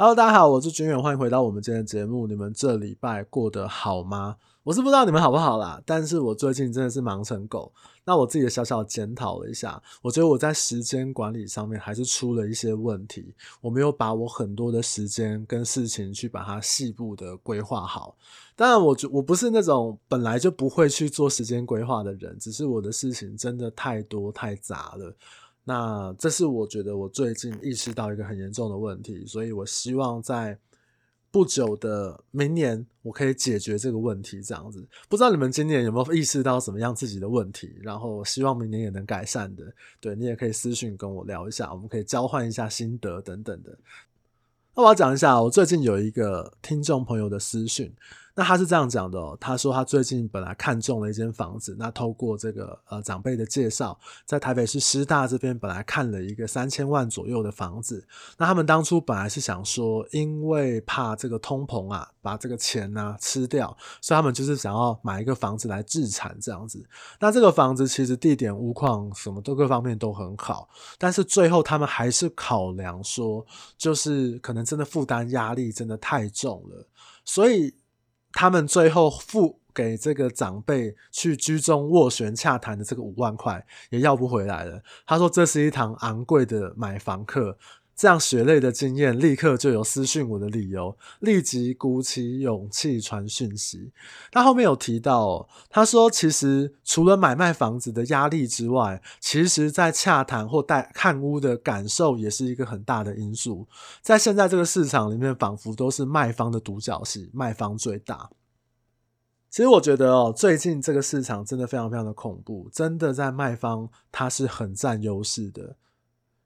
Hello，大家好，我是军远，欢迎回到我们今天的节目。你们这礼拜过得好吗？我是不知道你们好不好啦，但是我最近真的是忙成狗。那我自己的小小检讨了一下，我觉得我在时间管理上面还是出了一些问题。我没有把我很多的时间跟事情去把它细部的规划好。当然，我我不是那种本来就不会去做时间规划的人，只是我的事情真的太多太杂了。那这是我觉得我最近意识到一个很严重的问题，所以我希望在不久的明年我可以解决这个问题。这样子，不知道你们今年有没有意识到什么样自己的问题，然后希望明年也能改善的。对，你也可以私讯跟我聊一下，我们可以交换一下心得等等的。那我要讲一下，我最近有一个听众朋友的私讯。那他是这样讲的哦，他说他最近本来看中了一间房子，那透过这个呃长辈的介绍，在台北市师大这边本来看了一个三千万左右的房子。那他们当初本来是想说，因为怕这个通膨啊，把这个钱啊吃掉，所以他们就是想要买一个房子来置产这样子。那这个房子其实地点、屋况什么都各方面都很好，但是最后他们还是考量说，就是可能真的负担压力真的太重了，所以。他们最后付给这个长辈去居中斡旋洽谈的这个五万块也要不回来了。他说这是一堂昂贵的买房课。这样血泪的经验，立刻就有私讯我的理由，立即鼓起勇气传讯息。他后面有提到，他说其实除了买卖房子的压力之外，其实在洽谈或带看屋的感受也是一个很大的因素。在现在这个市场里面，仿佛都是卖方的独角戏，卖方最大。其实我觉得哦，最近这个市场真的非常非常的恐怖，真的在卖方他是很占优势的。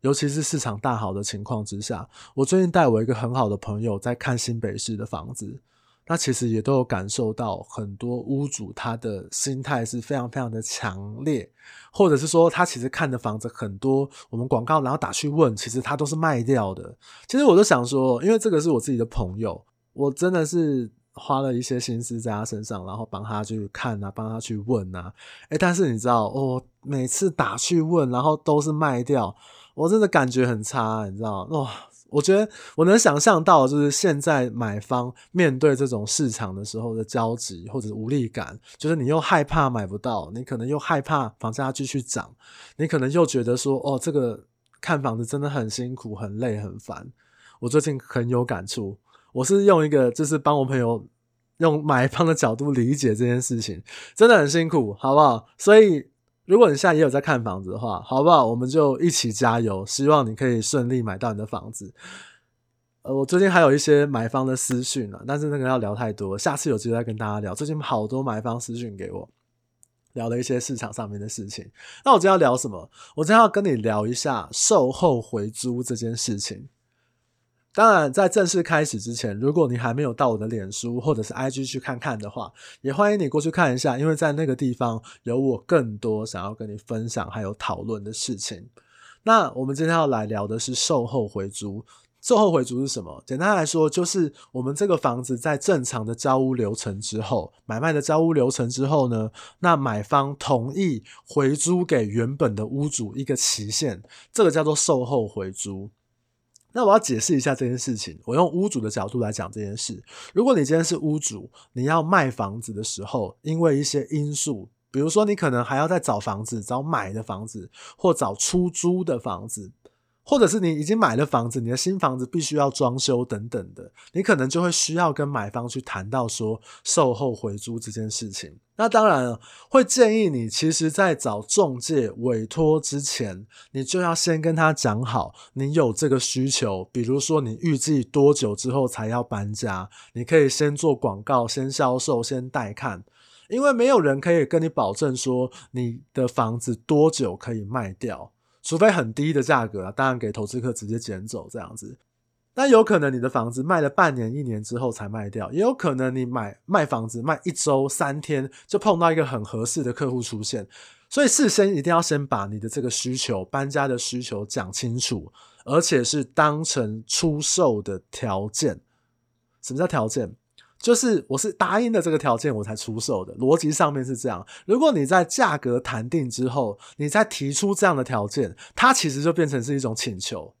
尤其是市场大好的情况之下，我最近带我一个很好的朋友在看新北市的房子，那其实也都有感受到很多屋主他的心态是非常非常的强烈，或者是说他其实看的房子很多，我们广告然后打去问，其实他都是卖掉的。其实我都想说，因为这个是我自己的朋友，我真的是花了一些心思在他身上，然后帮他去看啊，帮他去问啊，诶，但是你知道，哦，每次打去问，然后都是卖掉。我真的感觉很差，你知道吗？哇，我觉得我能想象到，就是现在买方面对这种市场的时候的焦急或者无力感，就是你又害怕买不到，你可能又害怕房价继续涨，你可能又觉得说，哦，这个看房子真的很辛苦、很累、很烦。我最近很有感触，我是用一个就是帮我朋友用买方的角度理解这件事情，真的很辛苦，好不好？所以。如果你现在也有在看房子的话，好不好？我们就一起加油，希望你可以顺利买到你的房子。呃，我最近还有一些买方的私讯啊，但是那个要聊太多，下次有机会再跟大家聊。最近好多买方私讯给我，聊了一些市场上面的事情。那我今天要聊什么？我今天要跟你聊一下售后回租这件事情。当然，在正式开始之前，如果你还没有到我的脸书或者是 IG 去看看的话，也欢迎你过去看一下，因为在那个地方有我更多想要跟你分享还有讨论的事情。那我们今天要来聊的是售后回租。售后回租是什么？简单来说，就是我们这个房子在正常的交屋流程之后，买卖的交屋流程之后呢，那买方同意回租给原本的屋主一个期限，这个叫做售后回租。那我要解释一下这件事情，我用屋主的角度来讲这件事。如果你今天是屋主，你要卖房子的时候，因为一些因素，比如说你可能还要再找房子，找买的房子，或找出租的房子。或者是你已经买了房子，你的新房子必须要装修等等的，你可能就会需要跟买方去谈到说售后回租这件事情。那当然会建议你，其实在找中介委托之前，你就要先跟他讲好，你有这个需求，比如说你预计多久之后才要搬家，你可以先做广告、先销售、先带看，因为没有人可以跟你保证说你的房子多久可以卖掉。除非很低的价格啊，当然给投资客直接捡走这样子。但有可能你的房子卖了半年、一年之后才卖掉，也有可能你买卖房子卖一周、三天就碰到一个很合适的客户出现。所以事先一定要先把你的这个需求、搬家的需求讲清楚，而且是当成出售的条件。什么叫条件？就是我是答应的这个条件我才出售的，逻辑上面是这样。如果你在价格谈定之后，你再提出这样的条件，它其实就变成是一种请求。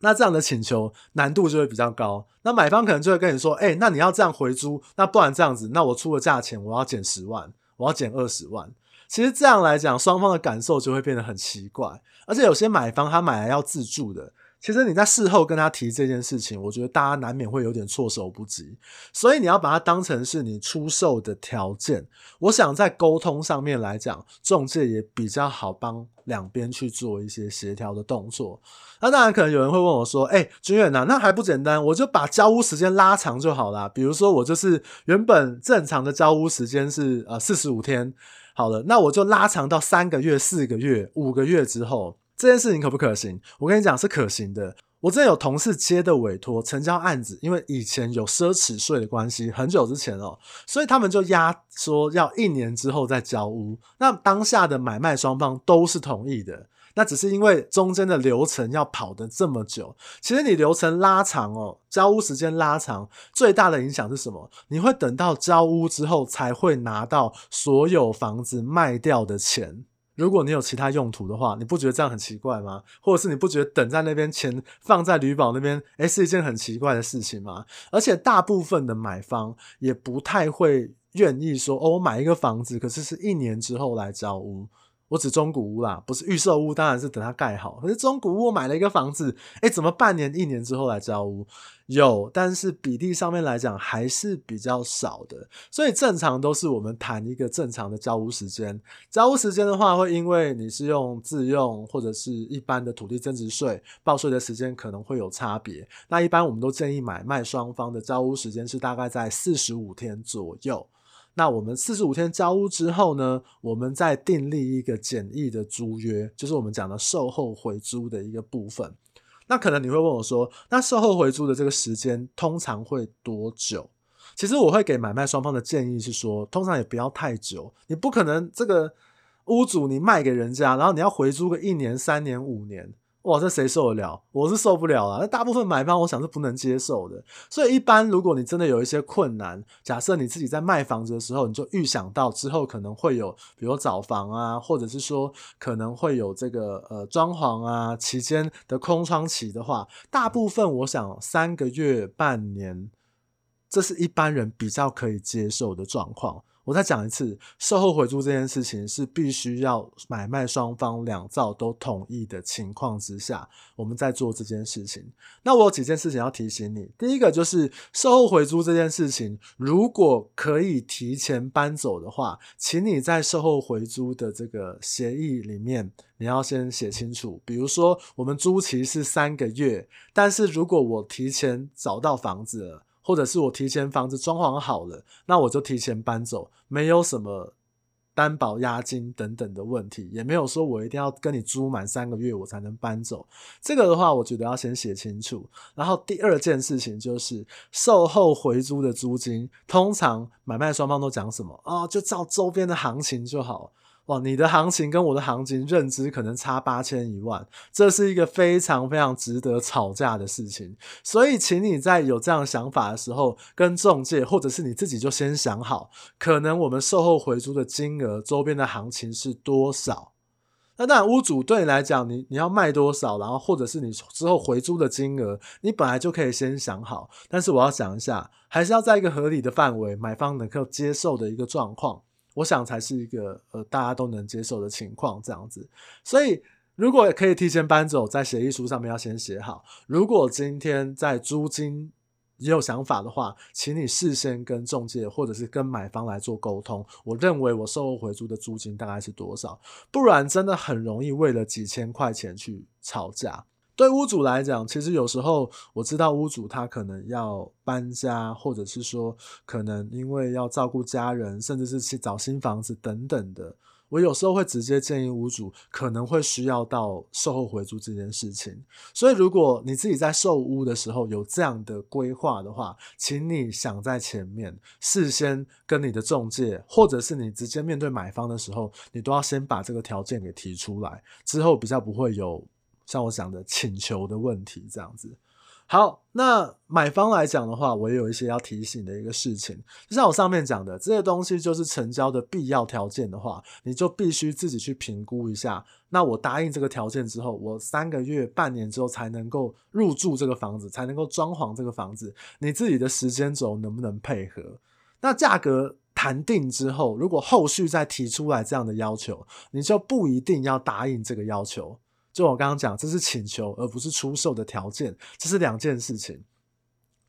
那这样的请求难度就会比较高。那买方可能就会跟你说：“哎，那你要这样回租，那不然这样子，那我出的价钱我要减十万，我要减二十万。”其实这样来讲，双方的感受就会变得很奇怪。而且有些买方他买来要自住的。其实你在事后跟他提这件事情，我觉得大家难免会有点措手不及，所以你要把它当成是你出售的条件。我想在沟通上面来讲，中介也比较好帮两边去做一些协调的动作。那当然，可能有人会问我说：“哎，君远呐，那还不简单？我就把交屋时间拉长就好啦。比如说，我就是原本正常的交屋时间是呃四十五天，好了，那我就拉长到三个月、四个月、五个月之后。”这件事情可不可行？我跟你讲是可行的。我真的有同事接的委托成交案子，因为以前有奢侈税的关系，很久之前哦，所以他们就压说要一年之后再交屋。那当下的买卖双方都是同意的，那只是因为中间的流程要跑得这么久。其实你流程拉长哦，交屋时间拉长，最大的影响是什么？你会等到交屋之后才会拿到所有房子卖掉的钱。如果你有其他用途的话，你不觉得这样很奇怪吗？或者是你不觉得等在那边钱放在旅保那边，诶，是一件很奇怪的事情吗？而且大部分的买方也不太会愿意说，哦，我买一个房子，可是是一年之后来交屋。我指中古屋啦，不是预售屋，当然是等它盖好。可是中古屋我买了一个房子，诶，怎么半年、一年之后来交屋？有，但是比例上面来讲还是比较少的。所以正常都是我们谈一个正常的交屋时间。交屋时间的话，会因为你是用自用或者是一般的土地增值税报税的时间可能会有差别。那一般我们都建议买卖双方的交屋时间是大概在四十五天左右。那我们四十五天交屋之后呢，我们再订立一个简易的租约，就是我们讲的售后回租的一个部分。那可能你会问我说，那售后回租的这个时间通常会多久？其实我会给买卖双方的建议是说，通常也不要太久，你不可能这个屋主你卖给人家，然后你要回租个一年、三年、五年。哇，这谁受得了？我是受不了啊！那大部分买方，我想是不能接受的。所以，一般如果你真的有一些困难，假设你自己在卖房子的时候，你就预想到之后可能会有，比如找房啊，或者是说可能会有这个呃装潢啊期间的空窗期的话，大部分我想三个月、半年，这是一般人比较可以接受的状况。我再讲一次，售后回租这件事情是必须要买卖双方两造都同意的情况之下，我们在做这件事情。那我有几件事情要提醒你，第一个就是售后回租这件事情，如果可以提前搬走的话，请你在售后回租的这个协议里面，你要先写清楚。比如说，我们租期是三个月，但是如果我提前找到房子了。或者是我提前房子装潢好了，那我就提前搬走，没有什么担保押金等等的问题，也没有说我一定要跟你租满三个月我才能搬走。这个的话，我觉得要先写清楚。然后第二件事情就是售后回租的租金，通常买卖双方都讲什么啊？就照周边的行情就好。哇，你的行情跟我的行情认知可能差八千一万，这是一个非常非常值得吵架的事情。所以，请你在有这样想法的时候，跟中介或者是你自己就先想好，可能我们售后回租的金额，周边的行情是多少。那当然，屋主对你来讲，你你要卖多少，然后或者是你之后回租的金额，你本来就可以先想好。但是我要想一下，还是要在一个合理的范围，买方能够接受的一个状况。我想才是一个呃大家都能接受的情况，这样子。所以如果可以提前搬走，在协议书上面要先写好。如果今天在租金也有想法的话，请你事先跟中介或者是跟买方来做沟通。我认为我售后回租的租金大概是多少，不然真的很容易为了几千块钱去吵架。对屋主来讲，其实有时候我知道屋主他可能要搬家，或者是说可能因为要照顾家人，甚至是去找新房子等等的。我有时候会直接建议屋主可能会需要到售后回租这件事情。所以如果你自己在售屋的时候有这样的规划的话，请你想在前面事先跟你的中介，或者是你直接面对买方的时候，你都要先把这个条件给提出来，之后比较不会有。像我讲的请求的问题这样子，好，那买方来讲的话，我也有一些要提醒的一个事情，就像我上面讲的，这些东西就是成交的必要条件的话，你就必须自己去评估一下。那我答应这个条件之后，我三个月、半年之后才能够入住这个房子，才能够装潢这个房子，你自己的时间轴能不能配合？那价格谈定之后，如果后续再提出来这样的要求，你就不一定要答应这个要求。就我刚刚讲，这是请求，而不是出售的条件，这是两件事情。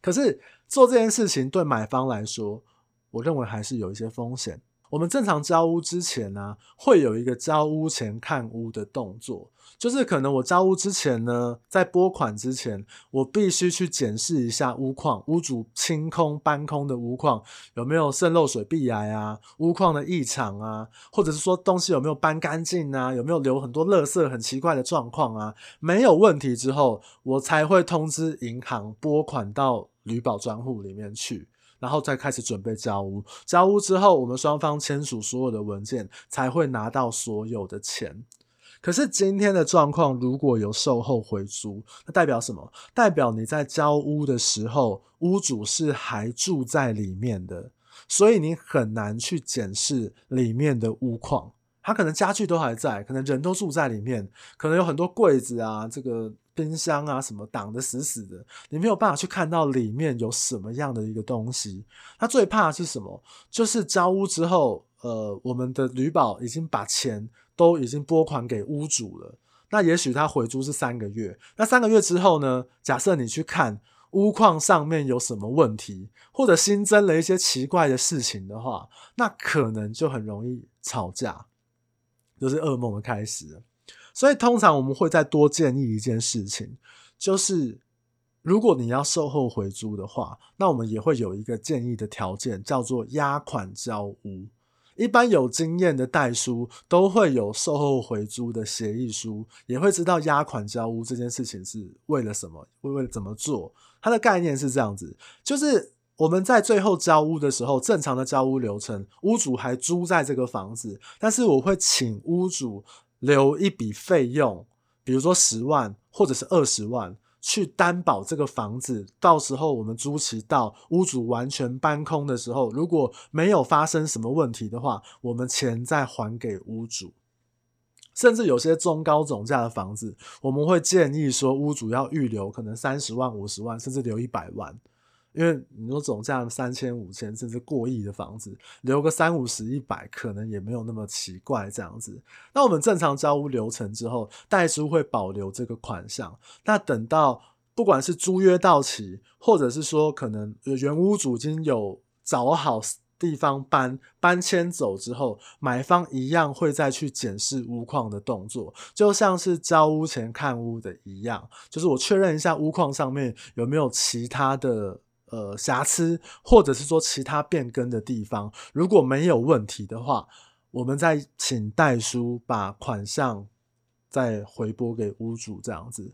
可是做这件事情对买方来说，我认为还是有一些风险。我们正常交屋之前呢、啊，会有一个交屋前看屋的动作，就是可能我交屋之前呢，在拨款之前，我必须去检视一下屋况，屋主清空搬空的屋况有没有渗漏水、壁癌啊，屋况的异常啊，或者是说东西有没有搬干净啊，有没有留很多垃圾、很奇怪的状况啊，没有问题之后，我才会通知银行拨款到履保专户里面去。然后再开始准备交屋，交屋之后，我们双方签署所有的文件，才会拿到所有的钱。可是今天的状况，如果有售后回租，那代表什么？代表你在交屋的时候，屋主是还住在里面的，所以你很难去检视里面的屋况。他可能家具都还在，可能人都住在里面，可能有很多柜子啊，这个。冰箱啊，什么挡得死死的，你没有办法去看到里面有什么样的一个东西。他最怕的是什么？就是交屋之后，呃，我们的旅保已经把钱都已经拨款给屋主了。那也许他回租是三个月，那三个月之后呢？假设你去看屋况上面有什么问题，或者新增了一些奇怪的事情的话，那可能就很容易吵架，就是噩梦的开始。所以通常我们会再多建议一件事情，就是如果你要售后回租的话，那我们也会有一个建议的条件，叫做压款交屋。一般有经验的代书都会有售后回租的协议书，也会知道压款交屋这件事情是为了什么，为了怎么做。它的概念是这样子，就是我们在最后交屋的时候，正常的交屋流程，屋主还租在这个房子，但是我会请屋主。留一笔费用，比如说十万或者是二十万，去担保这个房子。到时候我们租期到屋主完全搬空的时候，如果没有发生什么问题的话，我们钱再还给屋主。甚至有些中高总价的房子，我们会建议说，屋主要预留可能三十万、五十万，甚至留一百万。因为你说总价三千、五千，甚至过亿的房子，留个三五十、一百，可能也没有那么奇怪这样子。那我们正常交屋流程之后，代书会保留这个款项。那等到不管是租约到期，或者是说可能原屋主已经有找好地方搬搬迁走之后，买方一样会再去检视屋况的动作，就像是交屋前看屋的一样，就是我确认一下屋况上面有没有其他的。呃，瑕疵或者是说其他变更的地方，如果没有问题的话，我们再请代书把款项再回拨给屋主，这样子。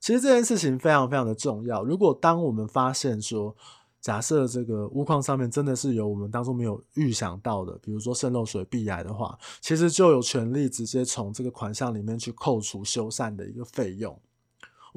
其实这件事情非常非常的重要。如果当我们发现说，假设这个屋况上面真的是有我们当初没有预想到的，比如说渗漏水、壁癌的话，其实就有权利直接从这个款项里面去扣除修缮的一个费用。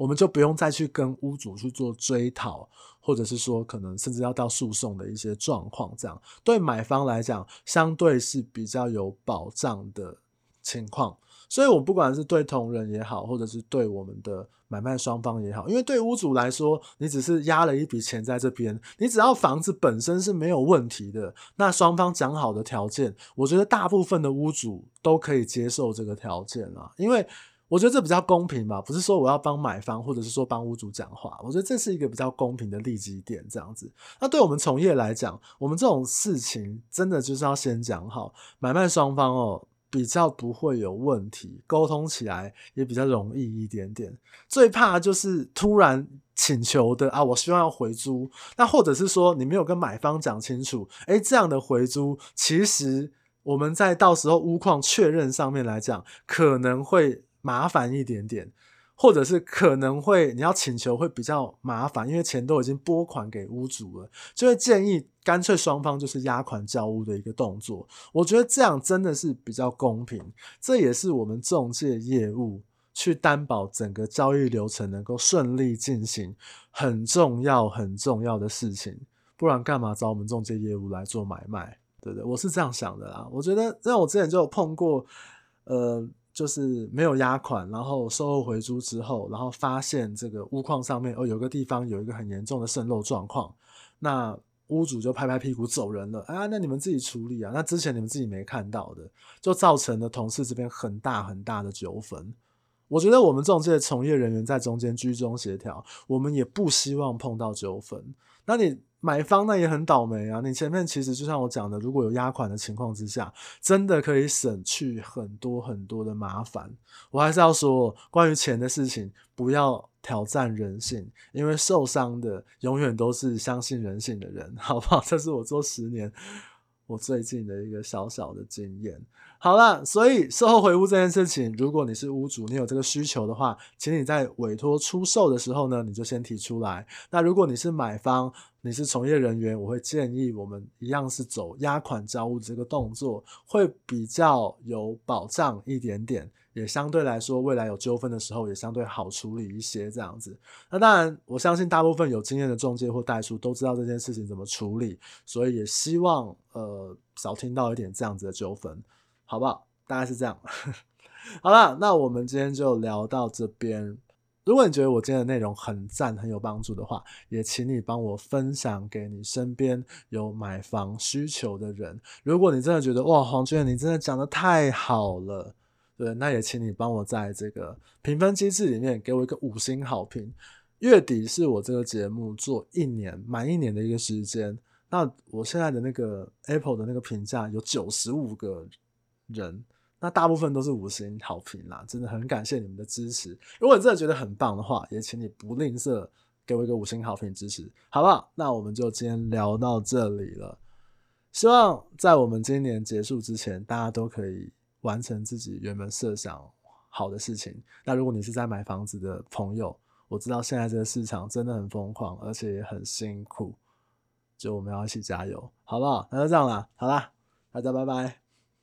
我们就不用再去跟屋主去做追讨，或者是说可能甚至要到诉讼的一些状况，这样对买方来讲相对是比较有保障的情况。所以，我不管是对同仁也好，或者是对我们的买卖双方也好，因为对屋主来说，你只是压了一笔钱在这边，你只要房子本身是没有问题的，那双方讲好的条件，我觉得大部分的屋主都可以接受这个条件啊，因为。我觉得这比较公平吧，不是说我要帮买方或者是说帮屋主讲话，我觉得这是一个比较公平的利基点，这样子。那对我们从业来讲，我们这种事情真的就是要先讲好，买卖双方哦比较不会有问题，沟通起来也比较容易一点点。最怕就是突然请求的啊，我希望要回租，那或者是说你没有跟买方讲清楚，诶，这样的回租其实我们在到时候屋况确认上面来讲，可能会。麻烦一点点，或者是可能会你要请求会比较麻烦，因为钱都已经拨款给屋主了，就会建议干脆双方就是押款交屋的一个动作。我觉得这样真的是比较公平，这也是我们中介业务去担保整个交易流程能够顺利进行，很重要很重要的事情。不然干嘛找我们中介业务来做买卖？对不对？我是这样想的啦。我觉得，因为我之前就有碰过，呃，就是没有押款，然后售后回租之后，然后发现这个屋况上面哦，有个地方有一个很严重的渗漏状况，那屋主就拍拍屁股走人了。啊，那你们自己处理啊。那之前你们自己没看到的，就造成了同事这边很大很大的纠纷。我觉得我们中介从业人员在中间居中协调，我们也不希望碰到纠纷。那你？买方那也很倒霉啊！你前面其实就像我讲的，如果有押款的情况之下，真的可以省去很多很多的麻烦。我还是要说，关于钱的事情，不要挑战人性，因为受伤的永远都是相信人性的人，好不好？这是我做十年我最近的一个小小的经验。好了，所以售后回屋这件事情，如果你是屋主，你有这个需求的话，请你在委托出售的时候呢，你就先提出来。那如果你是买方，你是从业人员，我会建议我们一样是走押款交屋这个动作，会比较有保障一点点，也相对来说未来有纠纷的时候也相对好处理一些这样子。那当然，我相信大部分有经验的中介或代书都知道这件事情怎么处理，所以也希望呃少听到一点这样子的纠纷。好不好？大概是这样。好了，那我们今天就聊到这边。如果你觉得我今天的内容很赞、很有帮助的话，也请你帮我分享给你身边有买房需求的人。如果你真的觉得哇，黄娟，你真的讲的太好了，对，那也请你帮我在这个评分机制里面给我一个五星好评。月底是我这个节目做一年满一年的一个时间，那我现在的那个 Apple 的那个评价有九十五个。人，那大部分都是五星好评啦，真的很感谢你们的支持。如果你真的觉得很棒的话，也请你不吝啬给我一个五星好评支持，好不好？那我们就今天聊到这里了。希望在我们今年结束之前，大家都可以完成自己原本设想好的事情。那如果你是在买房子的朋友，我知道现在这个市场真的很疯狂，而且也很辛苦，就我们要一起加油，好不好？那就这样啦，好啦，大家拜拜。